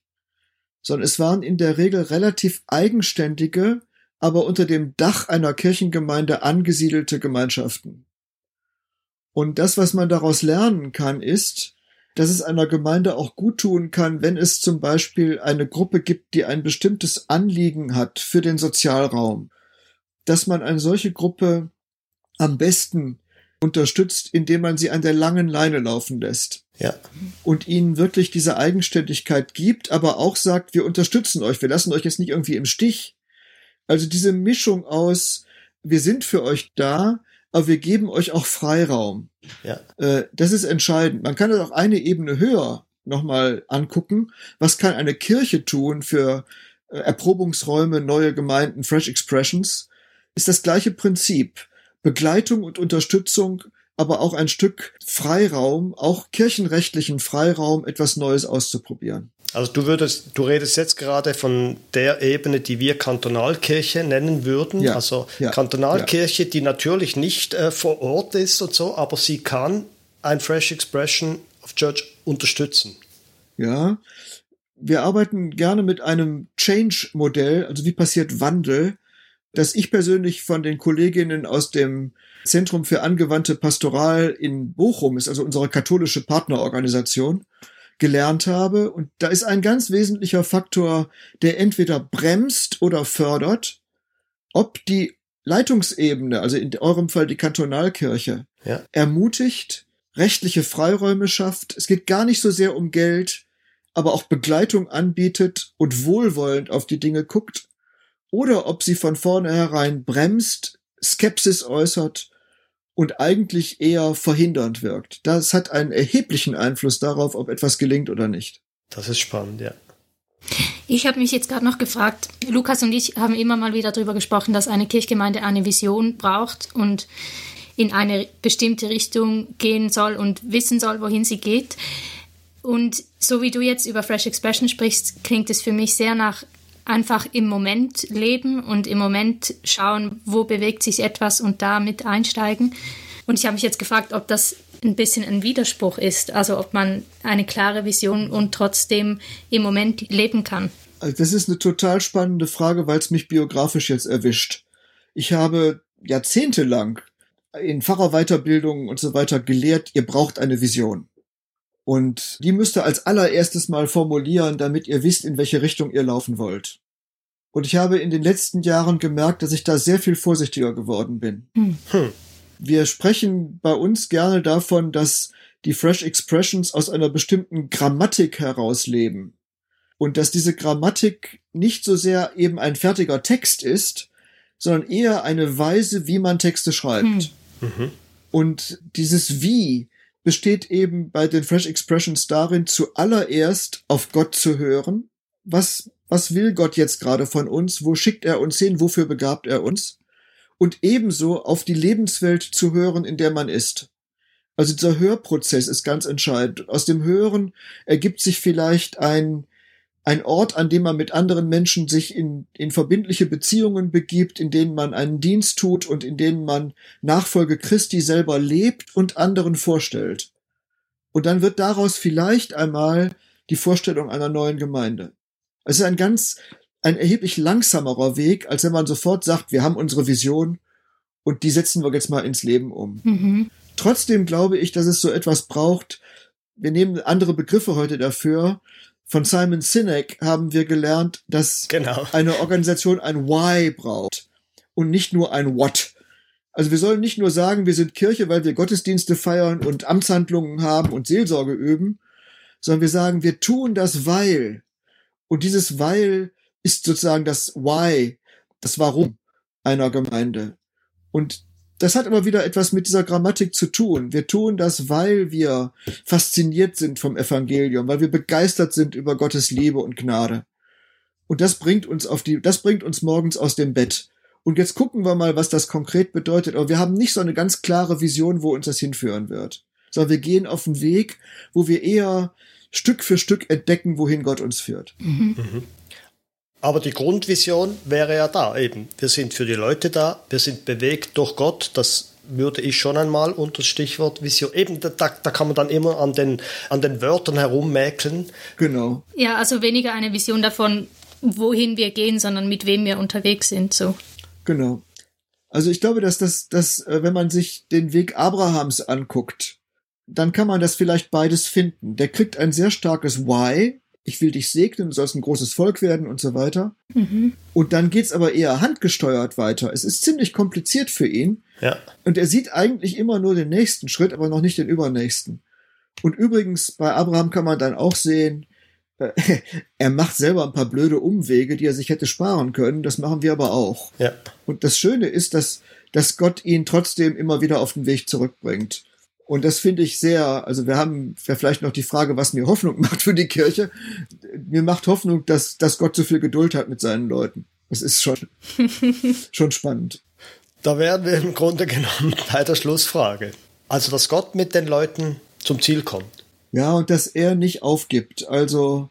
Sondern es waren in der Regel relativ eigenständige, aber unter dem Dach einer Kirchengemeinde angesiedelte Gemeinschaften. Und das, was man daraus lernen kann, ist, dass es einer Gemeinde auch gut tun kann, wenn es zum Beispiel eine Gruppe gibt, die ein bestimmtes Anliegen hat für den Sozialraum, dass man eine solche Gruppe am besten unterstützt, indem man sie an der langen Leine laufen lässt. Ja. Und ihnen wirklich diese Eigenständigkeit gibt, aber auch sagt, wir unterstützen euch, wir lassen euch jetzt nicht irgendwie im Stich. Also diese Mischung aus, wir sind für euch da, aber wir geben euch auch Freiraum. Ja. Äh, das ist entscheidend. Man kann das auch eine Ebene höher nochmal angucken. Was kann eine Kirche tun für äh, Erprobungsräume, neue Gemeinden, Fresh Expressions? Ist das gleiche Prinzip. Begleitung und Unterstützung, aber auch ein Stück Freiraum, auch kirchenrechtlichen Freiraum, etwas Neues auszuprobieren. Also du würdest, du redest jetzt gerade von der Ebene, die wir Kantonalkirche nennen würden. Ja, also ja, Kantonalkirche, die natürlich nicht äh, vor Ort ist und so, aber sie kann ein Fresh Expression of Church unterstützen. Ja. Wir arbeiten gerne mit einem Change-Modell, also wie passiert Wandel, das ich persönlich von den Kolleginnen aus dem Zentrum für angewandte Pastoral in Bochum ist, also unsere katholische Partnerorganisation, gelernt habe. Und da ist ein ganz wesentlicher Faktor, der entweder bremst oder fördert, ob die Leitungsebene, also in eurem Fall die Kantonalkirche, ja. ermutigt, rechtliche Freiräume schafft. Es geht gar nicht so sehr um Geld, aber auch Begleitung anbietet und wohlwollend auf die Dinge guckt. Oder ob sie von vornherein bremst, Skepsis äußert und eigentlich eher verhindernd wirkt. Das hat einen erheblichen Einfluss darauf, ob etwas gelingt oder nicht. Das ist spannend, ja. Ich habe mich jetzt gerade noch gefragt, Lukas und ich haben immer mal wieder darüber gesprochen, dass eine Kirchgemeinde eine Vision braucht und in eine bestimmte Richtung gehen soll und wissen soll, wohin sie geht. Und so wie du jetzt über Fresh Expression sprichst, klingt es für mich sehr nach einfach im Moment leben und im Moment schauen, wo bewegt sich etwas und damit einsteigen. Und ich habe mich jetzt gefragt, ob das ein bisschen ein Widerspruch ist, also ob man eine klare Vision und trotzdem im Moment leben kann. Also das ist eine total spannende Frage, weil es mich biografisch jetzt erwischt. Ich habe jahrzehntelang in Pfarrerweiterbildungen und so weiter gelehrt, ihr braucht eine Vision. Und die müsst ihr als allererstes mal formulieren, damit ihr wisst, in welche Richtung ihr laufen wollt. Und ich habe in den letzten Jahren gemerkt, dass ich da sehr viel vorsichtiger geworden bin. Hm. hm. Wir sprechen bei uns gerne davon, dass die Fresh Expressions aus einer bestimmten Grammatik herausleben. Und dass diese Grammatik nicht so sehr eben ein fertiger Text ist, sondern eher eine Weise, wie man Texte schreibt. Hm. Mhm. Und dieses Wie besteht eben bei den Fresh Expressions darin, zuallererst auf Gott zu hören. Was, was will Gott jetzt gerade von uns? Wo schickt er uns hin? Wofür begabt er uns? Und ebenso auf die Lebenswelt zu hören, in der man ist. Also dieser Hörprozess ist ganz entscheidend. Aus dem Hören ergibt sich vielleicht ein, ein Ort, an dem man mit anderen Menschen sich in, in verbindliche Beziehungen begibt, in denen man einen Dienst tut und in denen man Nachfolge Christi selber lebt und anderen vorstellt. Und dann wird daraus vielleicht einmal die Vorstellung einer neuen Gemeinde. Es ist ein ganz, ein erheblich langsamerer Weg, als wenn man sofort sagt, wir haben unsere Vision und die setzen wir jetzt mal ins Leben um. Mhm. Trotzdem glaube ich, dass es so etwas braucht. Wir nehmen andere Begriffe heute dafür, von Simon Sinek haben wir gelernt, dass genau. eine Organisation ein Why braucht und nicht nur ein What. Also wir sollen nicht nur sagen, wir sind Kirche, weil wir Gottesdienste feiern und Amtshandlungen haben und Seelsorge üben, sondern wir sagen, wir tun das weil. Und dieses weil ist sozusagen das Why, das Warum einer Gemeinde. Und das hat aber wieder etwas mit dieser Grammatik zu tun. Wir tun das, weil wir fasziniert sind vom Evangelium, weil wir begeistert sind über Gottes Liebe und Gnade. Und das bringt uns auf die, das bringt uns morgens aus dem Bett. Und jetzt gucken wir mal, was das konkret bedeutet. Aber wir haben nicht so eine ganz klare Vision, wo uns das hinführen wird. Sondern wir gehen auf einen Weg, wo wir eher Stück für Stück entdecken, wohin Gott uns führt. Mhm. Mhm. Aber die Grundvision wäre ja da eben. Wir sind für die Leute da, wir sind bewegt durch Gott, das würde ich schon einmal unter das Stichwort Vision. Eben, da, da kann man dann immer an den, an den Wörtern herummäkeln. Genau. Ja, also weniger eine Vision davon, wohin wir gehen, sondern mit wem wir unterwegs sind. So. Genau. Also ich glaube, dass das, dass, äh, wenn man sich den Weg Abrahams anguckt, dann kann man das vielleicht beides finden. Der kriegt ein sehr starkes Why, ich will dich segnen, du sollst ein großes Volk werden und so weiter. Mhm. Und dann geht's aber eher handgesteuert weiter. Es ist ziemlich kompliziert für ihn. Ja. Und er sieht eigentlich immer nur den nächsten Schritt, aber noch nicht den übernächsten. Und übrigens, bei Abraham kann man dann auch sehen, äh, er macht selber ein paar blöde Umwege, die er sich hätte sparen können. Das machen wir aber auch. Ja. Und das Schöne ist, dass, dass Gott ihn trotzdem immer wieder auf den Weg zurückbringt. Und das finde ich sehr, also wir haben ja vielleicht noch die Frage, was mir Hoffnung macht für die Kirche. Mir macht Hoffnung, dass, dass Gott so viel Geduld hat mit seinen Leuten. Das ist schon, schon spannend. Da wären wir im Grunde genommen bei der Schlussfrage. Also, dass Gott mit den Leuten zum Ziel kommt. Ja, und dass er nicht aufgibt. Also,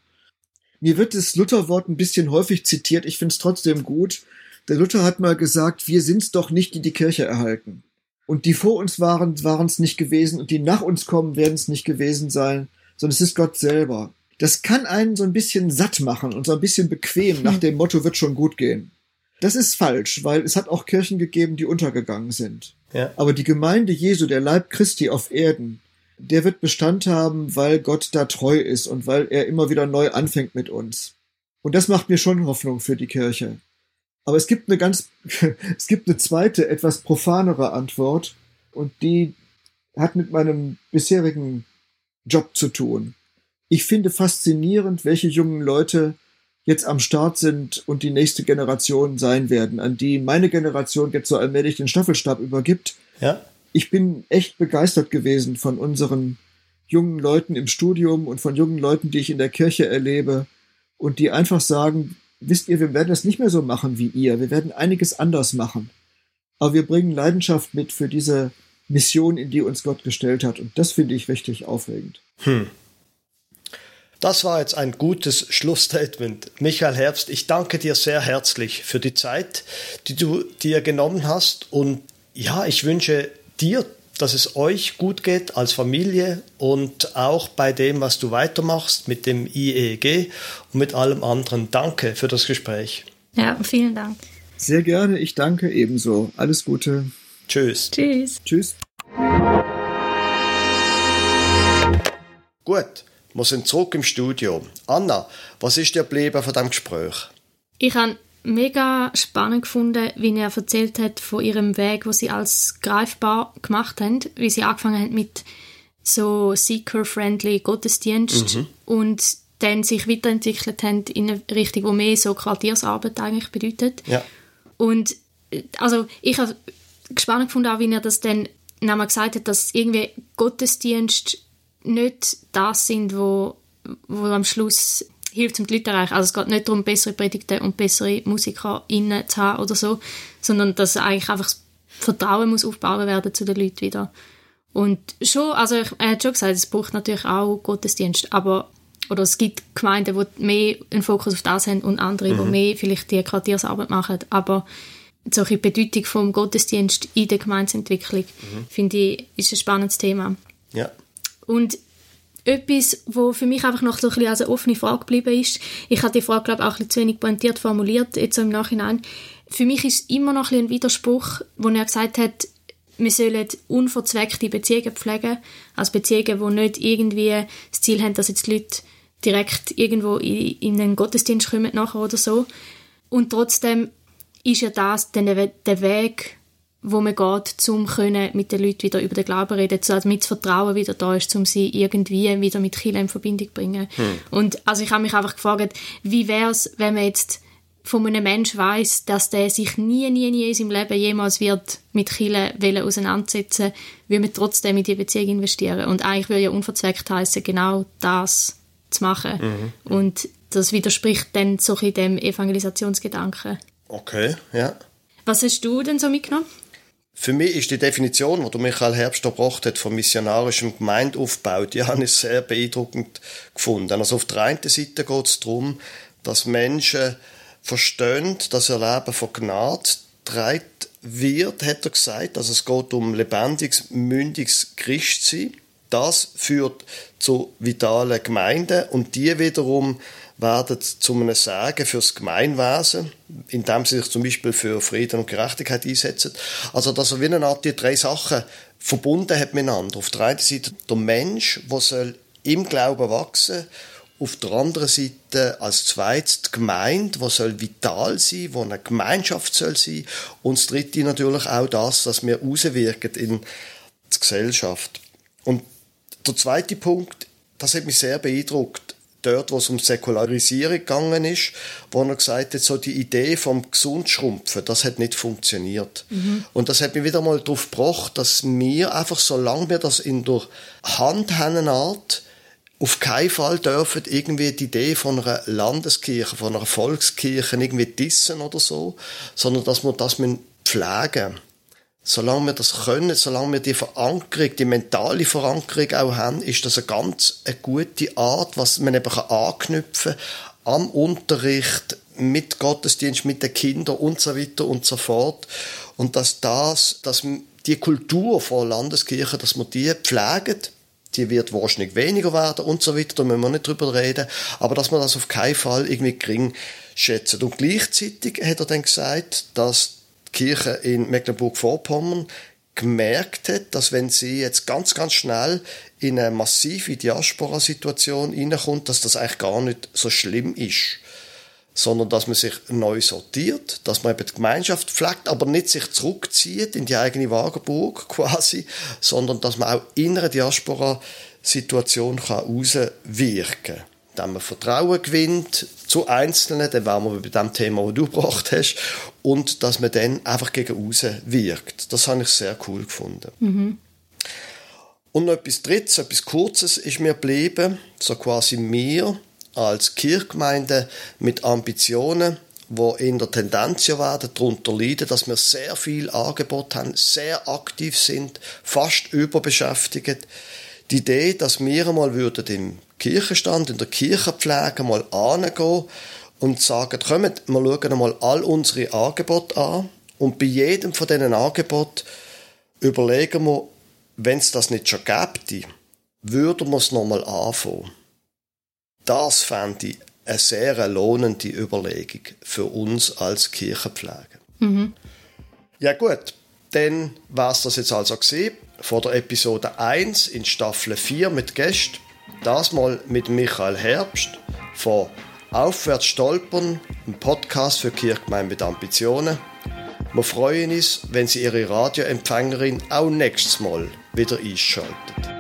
mir wird das Lutherwort ein bisschen häufig zitiert. Ich finde es trotzdem gut. Der Luther hat mal gesagt, wir sind's doch nicht, die die Kirche erhalten. Und die vor uns waren, waren es nicht gewesen und die nach uns kommen, werden es nicht gewesen sein, sondern es ist Gott selber. Das kann einen so ein bisschen satt machen und so ein bisschen bequem nach dem Motto wird schon gut gehen. Das ist falsch, weil es hat auch Kirchen gegeben, die untergegangen sind. Ja. Aber die Gemeinde Jesu, der Leib Christi auf Erden, der wird Bestand haben, weil Gott da treu ist und weil er immer wieder neu anfängt mit uns. Und das macht mir schon Hoffnung für die Kirche. Aber es gibt eine ganz, es gibt eine zweite, etwas profanere Antwort und die hat mit meinem bisherigen Job zu tun. Ich finde faszinierend, welche jungen Leute jetzt am Start sind und die nächste Generation sein werden, an die meine Generation jetzt so allmählich den Staffelstab übergibt. Ja. ich bin echt begeistert gewesen von unseren jungen Leuten im Studium und von jungen Leuten, die ich in der Kirche erlebe und die einfach sagen, wisst ihr, wir werden das nicht mehr so machen wie ihr, wir werden einiges anders machen. Aber wir bringen Leidenschaft mit für diese Mission, in die uns Gott gestellt hat. Und das finde ich richtig aufregend. Hm. Das war jetzt ein gutes Schlussstatement. Michael Herbst, ich danke dir sehr herzlich für die Zeit, die du dir genommen hast. Und ja, ich wünsche dir, dass es euch gut geht als Familie und auch bei dem, was du weitermachst mit dem IEG und mit allem anderen. Danke für das Gespräch. Ja, vielen Dank. Sehr gerne, ich danke ebenso. Alles Gute. Tschüss. Tschüss. Tschüss. Gut, wir sind zurück im Studio. Anna, was ist dir geblieben von diesem Gespräch? Ich habe mega spannend gefunden, wie er erzählt hat von ihrem Weg, wo sie als greifbar gemacht haben, wie sie angefangen haben mit so seeker-friendly Gottesdienst mhm. und dann sich weiterentwickelt haben in eine Richtung, wo mehr so Quartiersarbeit eigentlich bedeutet. Ja. Und also ich habe gespannt gefunden, auch wie er das dann nochmal gesagt hat, dass irgendwie Gottesdienst nicht das sind, wo, wo am Schluss hilft, um die Leute erreichen. Also es geht nicht darum, bessere Predigten und bessere MusikerInnen zu haben oder so, sondern dass eigentlich einfach das Vertrauen muss aufbauen werden zu den Leuten wieder. Und schon, also er hat schon gesagt, es braucht natürlich auch Gottesdienst, aber oder es gibt Gemeinden, die mehr einen Fokus auf das haben und andere, mhm. die mehr vielleicht die Quartiersarbeit machen, aber solche Bedeutung vom Gottesdienst in der Gemeinsentwicklung, mhm. finde ich, ist ein spannendes Thema. Ja. Und etwas, wo für mich einfach noch so ein bisschen als eine offene Frage geblieben ist, ich habe die Frage, glaube ich, auch ein bisschen zu wenig pointiert formuliert, jetzt so im Nachhinein. Für mich ist immer noch ein, ein Widerspruch, wo er gesagt hat, wir sollen unverzweckte Beziehungen pflegen, also Beziehungen, die nicht irgendwie das Ziel haben, dass jetzt die Leute direkt irgendwo in, in einen Gottesdienst kommen nachher oder so. Und trotzdem ist ja das dann der Weg, wo man geht, um können mit den Leuten wieder über den Glauben reden, also mit das Vertrauen wieder da ist, um sie irgendwie wieder mit Kirche in Verbindung zu bringen. Hm. Und also ich habe mich einfach gefragt, wie wäre es, wenn man jetzt von einem Menschen weiß, dass der sich nie, nie, nie in seinem Leben jemals wird mit Chile auseinandersetzen, würde man trotzdem in die Beziehung investieren. Und eigentlich würde ja unverzweckt heißen, genau das zu machen. Mhm. Und das widerspricht dann so in dem Evangelisationsgedanken. Okay, ja. Was hast du denn so mitgenommen? Für mich ist die Definition, die Michael Herbst gebracht hat, vom missionarischen Gemeindeaufbau, die habe ich sehr beeindruckend gefunden. Also auf der einen Seite geht es darum, dass Menschen verstehen, dass ihr Leben von Gnade treibt wird, hat er gesagt. Also es geht um lebendiges, mündiges Christsein. Das führt zu vitalen Gemeinden und die wiederum werden zu einem Sagen fürs Gemeinwesen, indem sie sich zum Beispiel für Frieden und Gerechtigkeit einsetzen. Also, dass er wie eine Art die drei Sachen verbunden hat miteinander. Auf der einen Seite der Mensch, der soll im Glauben wachsen auf der anderen Seite als zweites die Gemeinde, die soll vital sein, wo eine Gemeinschaft soll sein. Und das dritte natürlich auch das, dass wir auswirken in die Gesellschaft. Und der zweite Punkt, das hat mich sehr beeindruckt dort, wo es um Säkularisierung gegangen ist, wo er gesagt hat, so die Idee vom Gesundschrumpfen, das hat nicht funktioniert. Mhm. Und das hat mich wieder mal darauf gebracht, dass wir einfach, solange wir das in der Hand haben, Art, auf keinen Fall dürfen irgendwie die Idee von einer Landeskirche, von einer Volkskirche irgendwie dissen oder so, sondern dass wir das pflegen solange wir das können, solange wir die Verankerung, die mentale Verankerung auch haben, ist das eine ganz eine gute Art, was man eben anknüpfen kann am Unterricht, mit Gottesdienst, mit den Kindern und so weiter und so fort. Und dass das, dass die Kultur von Landeskirche, dass man die pflegen, die wird wahrscheinlich weniger werden und so weiter, da müssen wir nicht drüber reden, aber dass man das auf keinen Fall irgendwie gering schätzt. Und gleichzeitig hat er dann gesagt, dass Kirche in Mecklenburg-Vorpommern gemerkt hat, dass wenn sie jetzt ganz, ganz schnell in eine massive Diaspora-Situation hineinkommt, dass das eigentlich gar nicht so schlimm ist. Sondern dass man sich neu sortiert, dass man eben die Gemeinschaft pflegt, aber nicht sich zurückzieht in die eigene Wagenburg quasi, sondern dass man auch in einer Diaspora-Situation auswirken kann dann man Vertrauen gewinnt zu Einzelnen, dann wären wir bei dem Thema, das du gebracht hast, und dass man dann einfach gegen außen wirkt. Das habe ich sehr cool gefunden. Mhm. Und noch etwas Drittes, etwas Kurzes ist mir geblieben, so quasi mir als Kirchgemeinde mit Ambitionen, wo in der Tendenz ja werden, darunter leiden, dass wir sehr viel Angebot haben, sehr aktiv sind, fast überbeschäftigt. Die Idee, dass wir einmal würden im Kirchenstand, in der Kirchenpflege mal angehen und sagen, kommt, wir schauen einmal all unsere Angebote an und bei jedem von diesen Angeboten überlegen wir, wenn es das nicht schon gäbe, würden wir es nochmal anfangen. Das fände ich eine sehr lohnende Überlegung für uns als Kirchenpflege. Mhm. Ja gut, dann war es das jetzt also gesehen vor der Episode 1 in Staffel 4 mit Gästen. Das mal mit Michael Herbst von Aufwärts stolpern, ein Podcast für Kirchgemeinde mit Ambitionen. Wir freuen uns, wenn Sie Ihre Radioempfängerin auch nächstes Mal wieder einschalten.